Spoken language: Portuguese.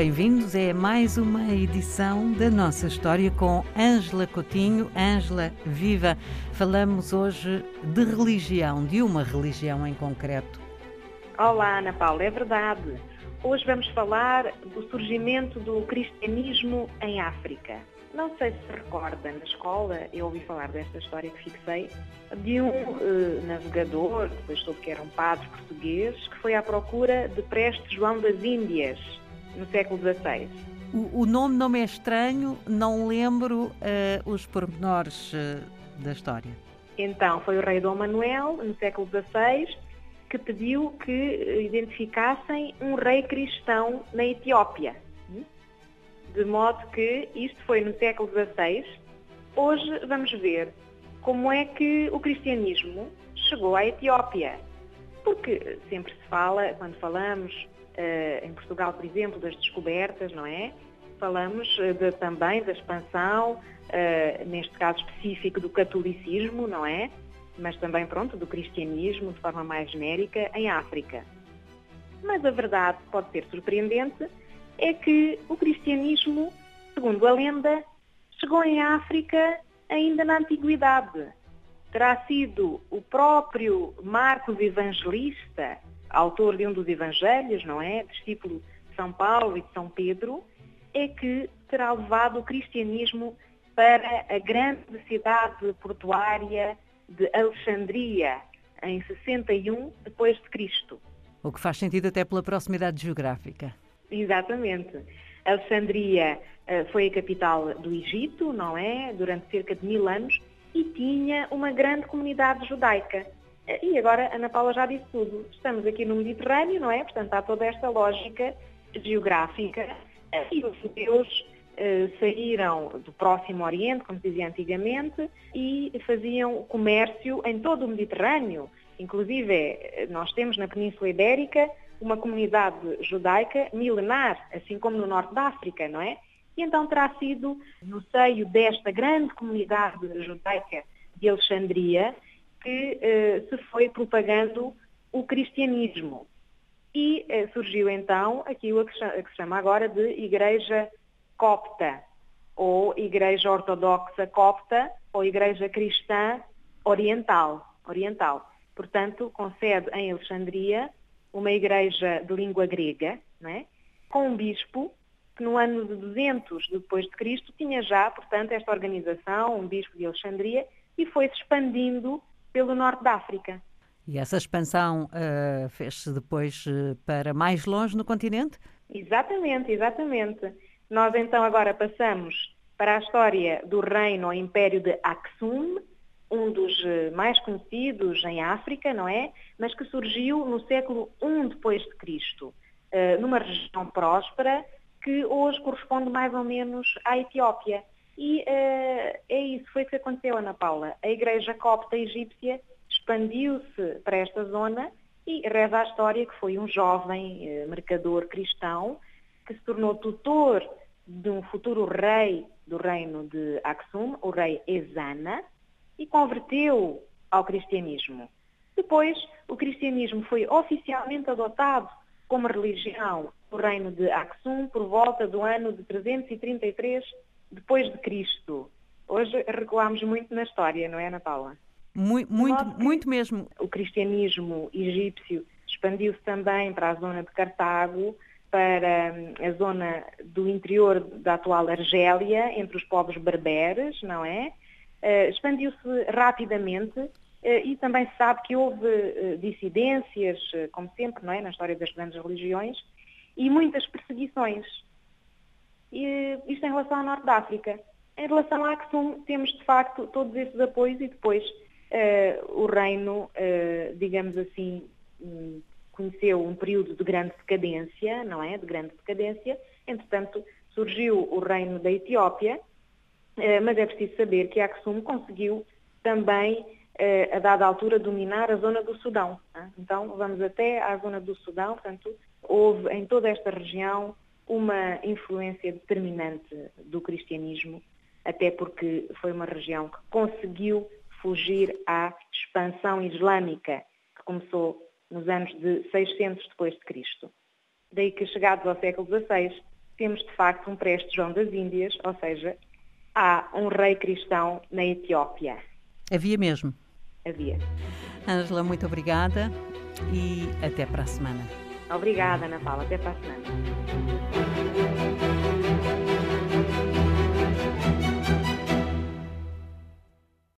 Bem-vindos a mais uma edição da nossa história com Ângela Coutinho. Ângela, viva! Falamos hoje de religião, de uma religião em concreto. Olá, Ana Paula, é verdade. Hoje vamos falar do surgimento do cristianismo em África. Não sei se recorda, na escola eu ouvi falar desta história que fixei, de um uh, navegador, depois soube que era um padre português, que foi à procura de Preste João das Índias, no século XVI. O, o nome não me é estranho, não lembro uh, os pormenores uh, da história. Então, foi o rei Dom Manuel, no século XVI, que pediu que identificassem um rei cristão na Etiópia de modo que isto foi no século XVI. Hoje vamos ver como é que o cristianismo chegou à Etiópia. Porque sempre se fala, quando falamos em Portugal, por exemplo, das descobertas, não é? Falamos uh, de, também da expansão, uh, neste caso específico, do catolicismo, não é? Mas também, pronto, do cristianismo, de forma mais genérica, em África. Mas a verdade pode ser surpreendente é que o cristianismo, segundo a lenda, chegou em África ainda na antiguidade. Terá sido o próprio Marcos Evangelista, autor de um dos evangelhos, não é? Discípulo de São Paulo e de São Pedro, é que terá levado o cristianismo para a grande cidade portuária de Alexandria, em 61 depois de Cristo. O que faz sentido até pela proximidade geográfica. Exatamente. Alexandria uh, foi a capital do Egito, não é? Durante cerca de mil anos e tinha uma grande comunidade judaica. E agora, Ana Paula já disse tudo. Estamos aqui no Mediterrâneo, não é? Portanto, há toda esta lógica geográfica. E os judeus saíram do Próximo Oriente, como se dizia antigamente, e faziam comércio em todo o Mediterrâneo. Inclusive, nós temos na Península Ibérica uma comunidade judaica milenar, assim como no norte da África, não é? E então terá sido no seio desta grande comunidade judaica de Alexandria que eh, se foi propagando o cristianismo. E eh, surgiu então aquilo que se chama agora de Igreja Copta, ou Igreja Ortodoxa Copta, ou Igreja Cristã Oriental. oriental. Portanto, com sede em Alexandria, uma igreja de língua grega, não é? com um bispo que no ano de 200 depois de Cristo tinha já, portanto, esta organização, um bispo de Alexandria, e foi-se expandindo pelo norte da África. E essa expansão uh, fez-se depois uh, para mais longe no continente? Exatamente, exatamente. Nós então agora passamos para a história do reino ou império de Aksum, um dos eh, mais conhecidos em África, não é? Mas que surgiu no século I depois de Cristo, eh, numa região próspera que hoje corresponde mais ou menos à Etiópia. E uh, é isso, foi o que aconteceu, Ana Paula. A igreja copta egípcia expandiu-se para esta zona e reza a história que foi um jovem uh, mercador cristão que se tornou tutor de um futuro rei do reino de Aksum, o rei Ezana, e converteu ao cristianismo. Depois, o cristianismo foi oficialmente adotado como religião no reino de Aksum por volta do ano de 333 depois de Cristo. Hoje recuamos muito na história, não é, Ana Paula? Muito, muito, muito mesmo. O cristianismo egípcio expandiu-se também para a zona de Cartago, para hum, a zona do interior da atual Argélia, entre os povos berberes, não é? Uh, expandiu-se rapidamente uh, e também se sabe que houve uh, dissidências, como sempre, não é, na história das grandes religiões, e muitas perseguições. E, isto em relação ao Norte da África. Em relação à Aksum, temos de facto todos esses apoios e depois o reino, digamos assim, um, conheceu um período de grande decadência, não é? De grande decadência. Entretanto, surgiu o reino da Etiópia, eh, mas é preciso saber que a Aksum conseguiu também, a dada altura, dominar a zona do Sudão. Então, vamos até à zona do Sudão, portanto, houve em toda esta região uma influência determinante do cristianismo, até porque foi uma região que conseguiu fugir à expansão islâmica, que começou nos anos de 600 depois de Cristo. Daí que, chegados ao século XVI, temos de facto um preste João das Índias, ou seja, há um rei cristão na Etiópia. Havia mesmo? Havia. Ângela, muito obrigada e até para a semana. Obrigada, Ana Paula. Até para a semana.